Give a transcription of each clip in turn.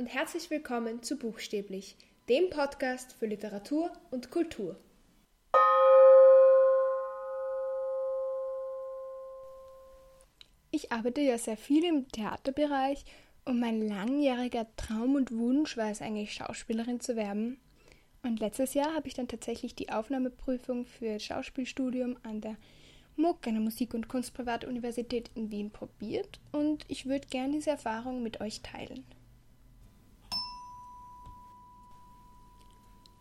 und herzlich willkommen zu Buchstäblich, dem Podcast für Literatur und Kultur. Ich arbeite ja sehr viel im Theaterbereich und mein langjähriger Traum und Wunsch war es eigentlich, Schauspielerin zu werden. Und letztes Jahr habe ich dann tatsächlich die Aufnahmeprüfung für Schauspielstudium an der MUG, einer Musik- und Kunstprivatuniversität in Wien, probiert und ich würde gerne diese Erfahrung mit euch teilen.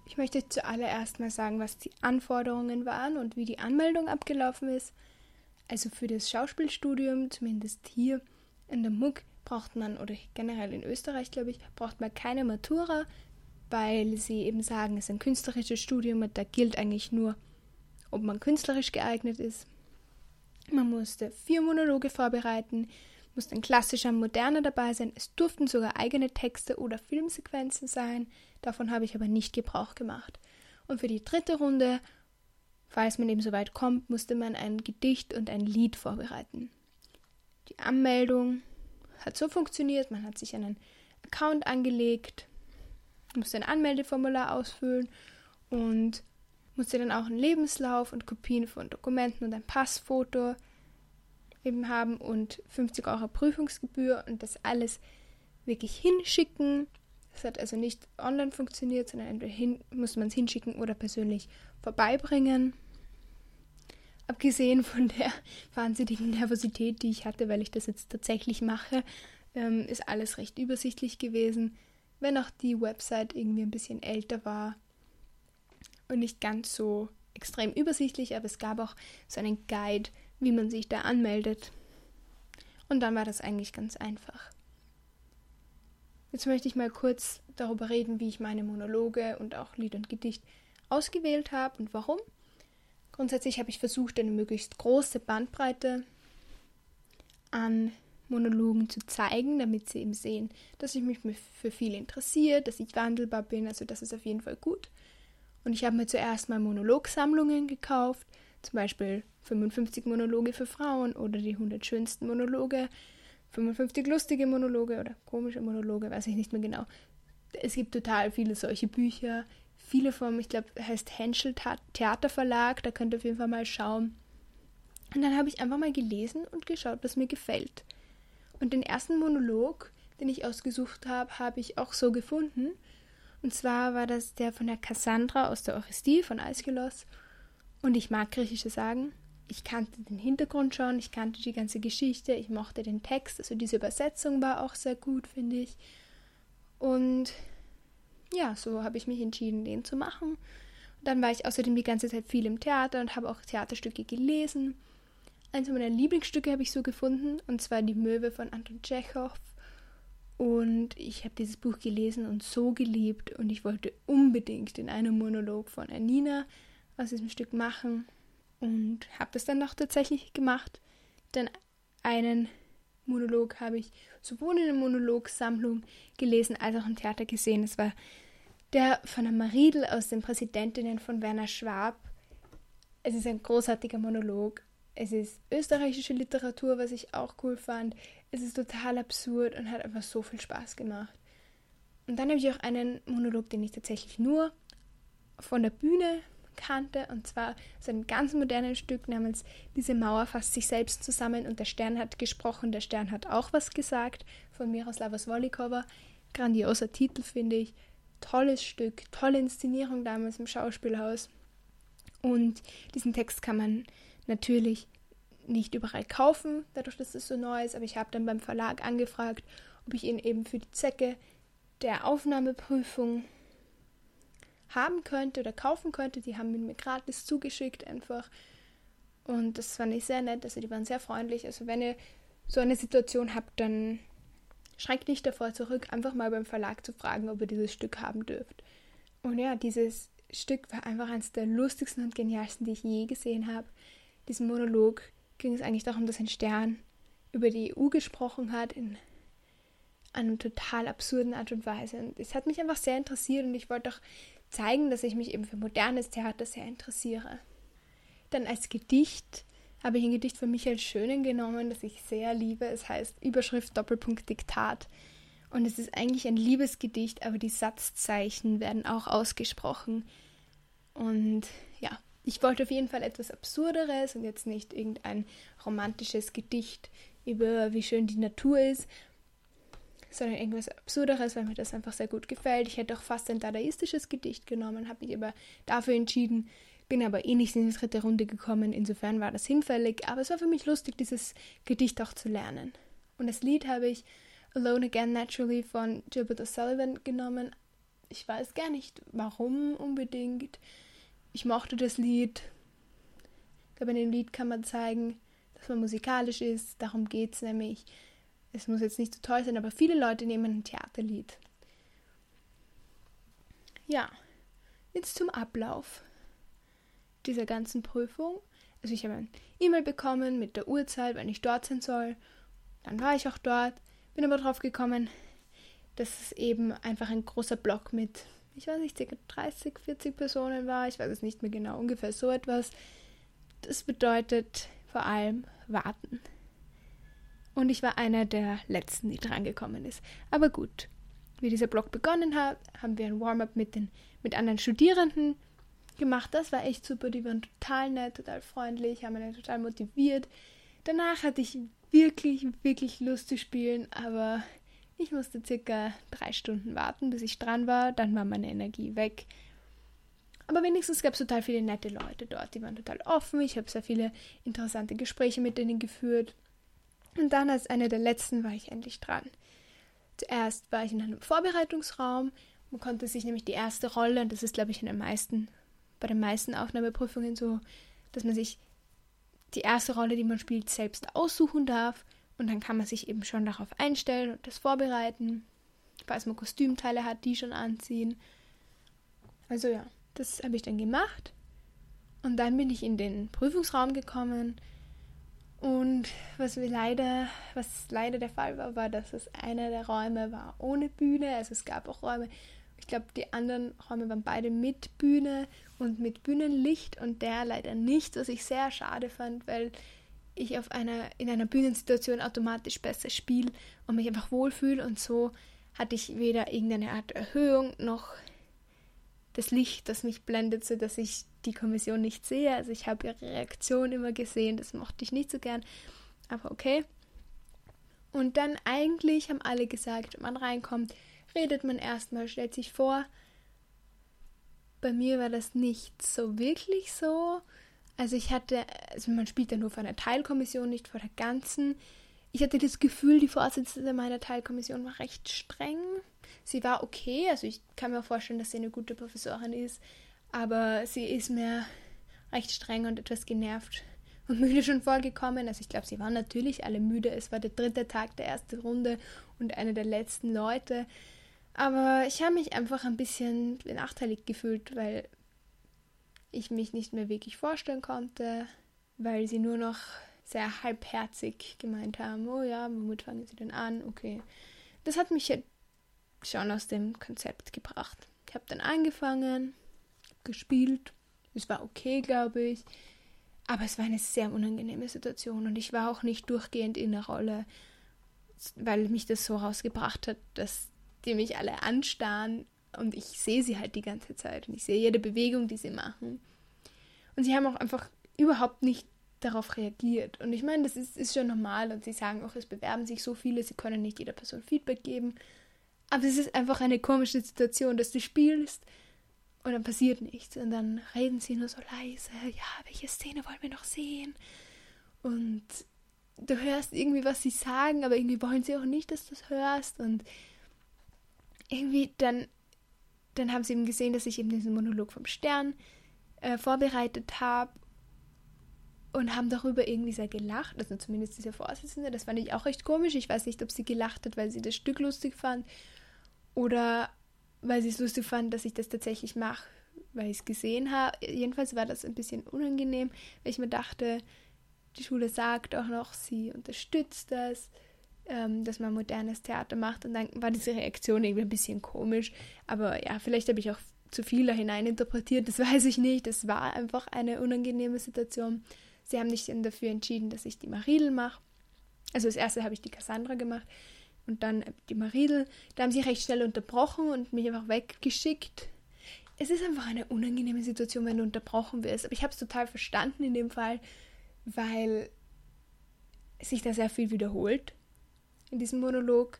Ich möchte zuallererst mal sagen, was die Anforderungen waren und wie die Anmeldung abgelaufen ist. Also für das Schauspielstudium, zumindest hier in der MUG, braucht man, oder generell in Österreich, glaube ich, braucht man keine Matura, weil sie eben sagen, es ist ein künstlerisches Studium und da gilt eigentlich nur, ob man künstlerisch geeignet ist. Man musste vier Monologe vorbereiten, musste ein klassischer Moderner dabei sein. Es durften sogar eigene Texte oder Filmsequenzen sein. Davon habe ich aber nicht Gebrauch gemacht. Und für die dritte Runde, falls man eben so weit kommt, musste man ein Gedicht und ein Lied vorbereiten. Die Anmeldung hat so funktioniert, man hat sich einen Account angelegt, musste ein Anmeldeformular ausfüllen und musste dann auch einen Lebenslauf und Kopien von Dokumenten und ein Passfoto eben haben und 50 Euro Prüfungsgebühr und das alles wirklich hinschicken. Das hat also nicht online funktioniert, sondern entweder hin, muss man es hinschicken oder persönlich vorbeibringen. Abgesehen von der wahnsinnigen Nervosität, die ich hatte, weil ich das jetzt tatsächlich mache, ähm, ist alles recht übersichtlich gewesen. Wenn auch die Website irgendwie ein bisschen älter war, und nicht ganz so extrem übersichtlich, aber es gab auch so einen Guide, wie man sich da anmeldet. Und dann war das eigentlich ganz einfach. Jetzt möchte ich mal kurz darüber reden, wie ich meine Monologe und auch Lied und Gedicht ausgewählt habe und warum. Grundsätzlich habe ich versucht, eine möglichst große Bandbreite an Monologen zu zeigen, damit sie eben sehen, dass ich mich für viel interessiere, dass ich wandelbar bin, also das ist auf jeden Fall gut. Und ich habe mir zuerst mal Monologsammlungen gekauft, zum Beispiel 55 Monologe für Frauen oder die 100 schönsten Monologe, 55 lustige Monologe oder komische Monologe, weiß ich nicht mehr genau. Es gibt total viele solche Bücher. Viele vom, ich glaube, heißt Henschel Theaterverlag, da könnt ihr auf jeden Fall mal schauen. Und dann habe ich einfach mal gelesen und geschaut, was mir gefällt. Und den ersten Monolog, den ich ausgesucht habe, habe ich auch so gefunden. Und zwar war das der von der Cassandra aus der Orestie von Aeschylus. Und ich mag griechische Sagen. Ich kannte den Hintergrund schon, ich kannte die ganze Geschichte, ich mochte den Text. Also diese Übersetzung war auch sehr gut, finde ich. Und ja, so habe ich mich entschieden, den zu machen. Und dann war ich außerdem die ganze Zeit viel im Theater und habe auch Theaterstücke gelesen. Eins meiner Lieblingsstücke habe ich so gefunden, und zwar Die Möwe von Anton Tschechow und ich habe dieses Buch gelesen und so geliebt und ich wollte unbedingt in einem Monolog von Anina aus diesem Stück machen und habe das dann auch tatsächlich gemacht. Denn einen Monolog habe ich sowohl in der Monologsammlung gelesen als auch im Theater gesehen. Es war der von der Mariedl aus den Präsidentinnen von Werner Schwab. Es ist ein großartiger Monolog. Es ist österreichische Literatur, was ich auch cool fand es ist total absurd und hat einfach so viel Spaß gemacht. Und dann habe ich auch einen Monolog, den ich tatsächlich nur von der Bühne kannte, und zwar so ein ganz modernes Stück namens Diese Mauer fasst sich selbst zusammen und der Stern hat gesprochen, der Stern hat auch was gesagt, von Miroslava Svolikova. Grandioser Titel, finde ich. Tolles Stück, tolle Inszenierung damals im Schauspielhaus. Und diesen Text kann man natürlich nicht überall kaufen, dadurch, dass es so neu ist, aber ich habe dann beim Verlag angefragt, ob ich ihn eben für die Zwecke der Aufnahmeprüfung haben könnte oder kaufen könnte. Die haben mir gratis zugeschickt einfach. Und das fand ich sehr nett, also die waren sehr freundlich. Also wenn ihr so eine Situation habt, dann schreckt nicht davor zurück, einfach mal beim Verlag zu fragen, ob ihr dieses Stück haben dürft. Und ja, dieses Stück war einfach eines der lustigsten und genialsten, die ich je gesehen habe. Diesen Monolog ging es eigentlich darum, dass ein Stern über die EU gesprochen hat in einer total absurden Art und Weise. Und es hat mich einfach sehr interessiert und ich wollte auch zeigen, dass ich mich eben für modernes Theater sehr interessiere. Dann als Gedicht habe ich ein Gedicht von Michael Schönen genommen, das ich sehr liebe. Es heißt Überschrift Doppelpunkt Diktat. Und es ist eigentlich ein Liebesgedicht, aber die Satzzeichen werden auch ausgesprochen. Und ja, ich wollte auf jeden Fall etwas Absurderes und jetzt nicht irgendein romantisches Gedicht über wie schön die Natur ist, sondern irgendwas Absurderes, weil mir das einfach sehr gut gefällt. Ich hätte auch fast ein dadaistisches Gedicht genommen, habe mich aber dafür entschieden, bin aber eh nicht in die dritte Runde gekommen, insofern war das hinfällig, aber es war für mich lustig, dieses Gedicht auch zu lernen. Und das Lied habe ich Alone Again Naturally von Gilbert O'Sullivan genommen. Ich weiß gar nicht, warum unbedingt. Ich mochte das Lied. Ich glaube, in dem Lied kann man zeigen, dass man musikalisch ist. Darum geht es nämlich. Es muss jetzt nicht so toll sein, aber viele Leute nehmen ein Theaterlied. Ja, jetzt zum Ablauf dieser ganzen Prüfung. Also ich habe ein E-Mail bekommen mit der Uhrzeit, wann ich dort sein soll. Dann war ich auch dort, bin aber drauf gekommen, dass es eben einfach ein großer Block mit, ich weiß nicht, ca. 30, 40 Personen war. Ich weiß es nicht mehr genau, ungefähr so etwas. Das bedeutet vor allem warten. Und ich war einer der letzten, die drangekommen ist. Aber gut, wie dieser Blog begonnen hat, haben wir ein Warm-up mit den mit anderen Studierenden gemacht. Das war echt super. Die waren total nett, total freundlich, haben mich total motiviert. Danach hatte ich wirklich, wirklich Lust zu spielen, aber ich musste circa drei Stunden warten, bis ich dran war. Dann war meine Energie weg. Aber wenigstens gab es total viele nette Leute dort. Die waren total offen. Ich habe sehr viele interessante Gespräche mit denen geführt. Und dann als eine der letzten war ich endlich dran. Zuerst war ich in einem Vorbereitungsraum. Man konnte sich nämlich die erste Rolle, und das ist, glaube ich, in den meisten bei den meisten Aufnahmeprüfungen so, dass man sich die erste Rolle, die man spielt, selbst aussuchen darf. Und dann kann man sich eben schon darauf einstellen und das vorbereiten. Falls man Kostümteile hat, die schon anziehen. Also ja, das habe ich dann gemacht. Und dann bin ich in den Prüfungsraum gekommen. Und was leider, was leider der Fall war, war, dass es einer der Räume war ohne Bühne. Also es gab auch Räume, ich glaube, die anderen Räume waren beide mit Bühne und mit Bühnenlicht und der leider nicht, was ich sehr schade fand, weil ich auf einer, in einer Bühnensituation automatisch besser spiele und mich einfach wohlfühle und so hatte ich weder irgendeine Art Erhöhung noch das Licht, das mich blendet, so dass ich die Kommission nicht sehe. Also ich habe ihre Reaktion immer gesehen, das mochte ich nicht so gern, aber okay. Und dann eigentlich haben alle gesagt, wenn man reinkommt, redet man erstmal, stellt sich vor, bei mir war das nicht so wirklich so. Also ich hatte, also man spielt ja nur vor einer Teilkommission, nicht vor der ganzen. Ich hatte das Gefühl, die Vorsitzende meiner Teilkommission war recht streng. Sie war okay, also ich kann mir vorstellen, dass sie eine gute Professorin ist, aber sie ist mir recht streng und etwas genervt und müde schon vorgekommen. Also ich glaube, sie waren natürlich alle müde. Es war der dritte Tag der ersten Runde und eine der letzten Leute. Aber ich habe mich einfach ein bisschen benachteiligt gefühlt, weil ich mich nicht mehr wirklich vorstellen konnte, weil sie nur noch sehr halbherzig gemeint haben, oh ja, womit fangen sie denn an? Okay. Das hat mich schon aus dem Konzept gebracht. Ich habe dann angefangen, gespielt. Es war okay, glaube ich. Aber es war eine sehr unangenehme Situation und ich war auch nicht durchgehend in der Rolle, weil mich das so rausgebracht hat, dass die mich alle anstarren und ich sehe sie halt die ganze Zeit und ich sehe jede Bewegung, die sie machen. Und sie haben auch einfach überhaupt nicht darauf reagiert. Und ich meine, das ist, ist schon normal und sie sagen auch, es bewerben sich so viele, sie können nicht jeder Person Feedback geben. Aber es ist einfach eine komische Situation, dass du spielst und dann passiert nichts. Und dann reden sie nur so leise, ja, welche Szene wollen wir noch sehen? Und du hörst irgendwie, was sie sagen, aber irgendwie wollen sie auch nicht, dass du das hörst. Und irgendwie dann, dann haben sie eben gesehen, dass ich eben diesen Monolog vom Stern äh, vorbereitet habe und haben darüber irgendwie sehr gelacht, also zumindest dieser Vorsitzende, das fand ich auch recht komisch. Ich weiß nicht, ob sie gelacht hat, weil sie das Stück lustig fand oder weil sie es lustig fand, dass ich das tatsächlich mache, weil ich es gesehen habe. Jedenfalls war das ein bisschen unangenehm, weil ich mir dachte, die Schule sagt auch noch, sie unterstützt das ähm, dass man modernes Theater macht. Und dann war diese Reaktion irgendwie ein bisschen komisch. Aber ja, vielleicht habe ich auch zu viel da hineininterpretiert, das weiß ich nicht. Es war einfach eine unangenehme Situation. Sie haben sich dann dafür entschieden, dass ich die Marilyn mache. Also das erste habe ich die Cassandra gemacht und dann die Maridel, da haben sie recht schnell unterbrochen und mich einfach weggeschickt. Es ist einfach eine unangenehme Situation, wenn du unterbrochen wirst. Aber ich habe es total verstanden in dem Fall, weil sich da sehr viel wiederholt in diesem Monolog.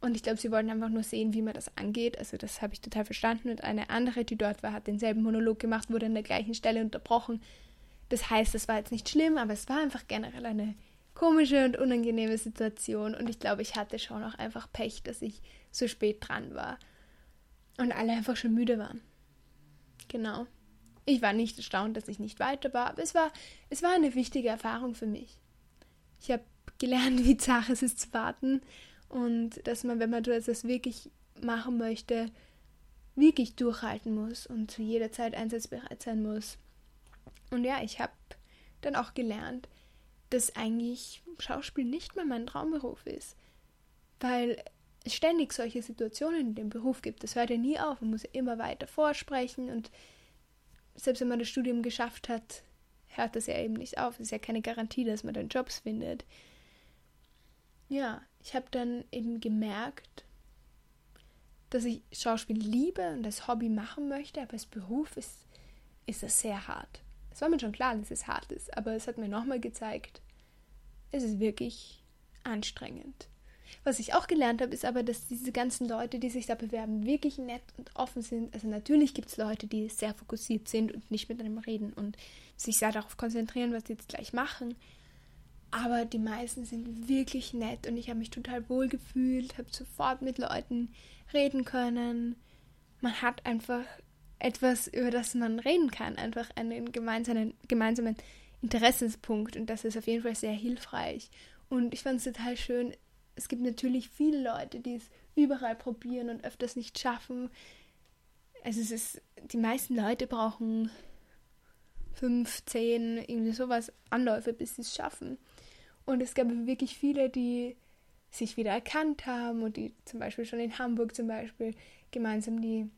Und ich glaube, sie wollten einfach nur sehen, wie man das angeht. Also das habe ich total verstanden. Und eine andere, die dort war, hat denselben Monolog gemacht, wurde an der gleichen Stelle unterbrochen. Das heißt, es war jetzt nicht schlimm, aber es war einfach generell eine komische und unangenehme Situation. Und ich glaube, ich hatte schon auch einfach Pech, dass ich so spät dran war. Und alle einfach schon müde waren. Genau. Ich war nicht erstaunt, dass ich nicht weiter war, aber es war, es war eine wichtige Erfahrung für mich. Ich habe gelernt, wie zart es ist zu warten und dass man, wenn man das wirklich machen möchte, wirklich durchhalten muss und zu jeder Zeit einsatzbereit sein muss. Und ja, ich habe dann auch gelernt, dass eigentlich Schauspiel nicht mehr mein Traumberuf ist, weil es ständig solche Situationen in dem Beruf gibt. Das hört ja nie auf, man muss ja immer weiter vorsprechen und selbst wenn man das Studium geschafft hat, hört das ja eben nicht auf. Es ist ja keine Garantie, dass man dann Jobs findet. Ja, ich habe dann eben gemerkt, dass ich Schauspiel liebe und als Hobby machen möchte, aber als Beruf ist, ist es sehr hart. Es war mir schon klar, dass es hart ist, aber es hat mir nochmal gezeigt, es ist wirklich anstrengend. Was ich auch gelernt habe, ist aber, dass diese ganzen Leute, die sich da bewerben, wirklich nett und offen sind. Also natürlich gibt es Leute, die sehr fokussiert sind und nicht mit einem reden und sich sehr darauf konzentrieren, was sie jetzt gleich machen. Aber die meisten sind wirklich nett und ich habe mich total wohl gefühlt, habe sofort mit Leuten reden können. Man hat einfach etwas, über das man reden kann, einfach einen gemeinsamen, gemeinsamen Interessenspunkt und das ist auf jeden Fall sehr hilfreich. Und ich fand es total schön, es gibt natürlich viele Leute, die es überall probieren und öfters nicht schaffen. Also es ist, die meisten Leute brauchen fünf, zehn, irgendwie sowas Anläufe, bis sie es schaffen. Und es gab wirklich viele, die sich wieder erkannt haben und die zum Beispiel schon in Hamburg zum Beispiel gemeinsam die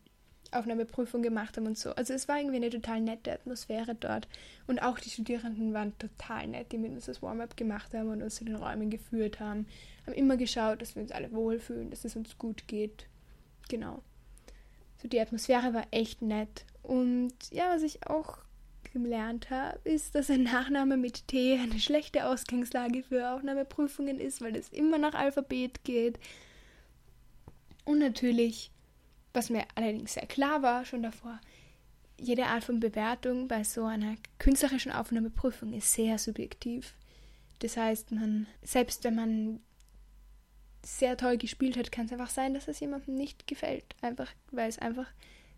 Aufnahmeprüfung gemacht haben und so. Also es war irgendwie eine total nette Atmosphäre dort. Und auch die Studierenden waren total nett, die mit uns das Warm-up gemacht haben und uns in den Räumen geführt haben. Haben immer geschaut, dass wir uns alle wohlfühlen, dass es uns gut geht. Genau. So die Atmosphäre war echt nett. Und ja, was ich auch gelernt habe, ist, dass ein Nachname mit T eine schlechte Ausgangslage für Aufnahmeprüfungen ist, weil es immer nach Alphabet geht. Und natürlich was mir allerdings sehr klar war schon davor, jede Art von Bewertung bei so einer künstlerischen Aufnahmeprüfung ist sehr subjektiv. Das heißt, man, selbst wenn man sehr toll gespielt hat, kann es einfach sein, dass es jemandem nicht gefällt. Einfach, weil es einfach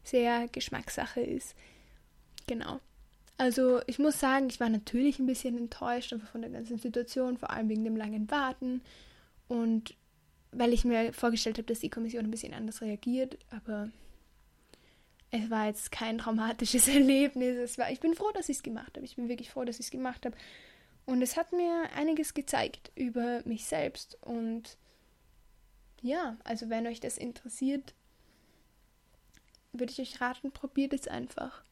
sehr Geschmackssache ist. Genau. Also ich muss sagen, ich war natürlich ein bisschen enttäuscht von der ganzen Situation, vor allem wegen dem langen Warten. Und weil ich mir vorgestellt habe, dass die Kommission ein bisschen anders reagiert, aber es war jetzt kein traumatisches Erlebnis. Es war, ich bin froh, dass ich es gemacht habe. Ich bin wirklich froh, dass ich es gemacht habe. Und es hat mir einiges gezeigt über mich selbst. Und ja, also wenn euch das interessiert, würde ich euch raten, probiert es einfach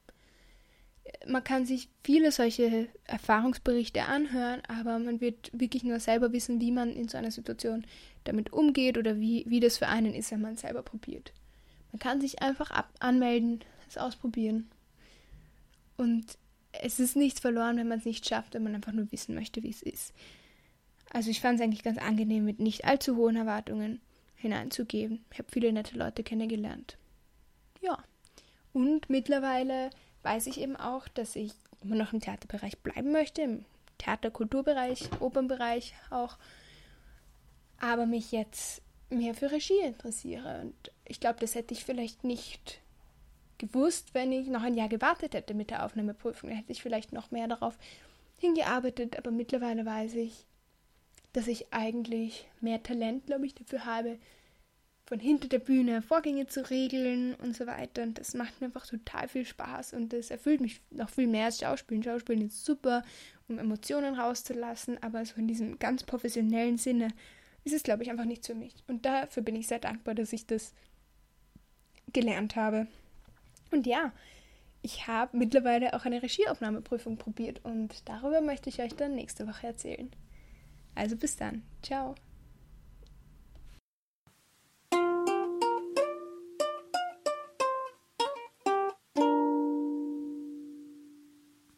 man kann sich viele solche Erfahrungsberichte anhören, aber man wird wirklich nur selber wissen, wie man in so einer Situation damit umgeht oder wie, wie das für einen ist, wenn man es selber probiert. Man kann sich einfach ab anmelden, es ausprobieren. Und es ist nichts verloren, wenn man es nicht schafft, wenn man einfach nur wissen möchte, wie es ist. Also ich fand es eigentlich ganz angenehm, mit nicht allzu hohen Erwartungen hineinzugeben. Ich habe viele nette Leute kennengelernt. Ja. Und mittlerweile weiß ich eben auch, dass ich immer noch im Theaterbereich bleiben möchte, im Theaterkulturbereich, Opernbereich auch, aber mich jetzt mehr für Regie interessiere. Und ich glaube, das hätte ich vielleicht nicht gewusst, wenn ich noch ein Jahr gewartet hätte mit der Aufnahmeprüfung. Da hätte ich vielleicht noch mehr darauf hingearbeitet, aber mittlerweile weiß ich, dass ich eigentlich mehr Talent, glaube ich, dafür habe, von hinter der Bühne Vorgänge zu regeln und so weiter. Und das macht mir einfach total viel Spaß und das erfüllt mich noch viel mehr als Schauspielen. Schauspielen ist super, um Emotionen rauszulassen, aber so in diesem ganz professionellen Sinne ist es, glaube ich, einfach nichts für mich. Und dafür bin ich sehr dankbar, dass ich das gelernt habe. Und ja, ich habe mittlerweile auch eine Regieaufnahmeprüfung probiert und darüber möchte ich euch dann nächste Woche erzählen. Also bis dann. Ciao.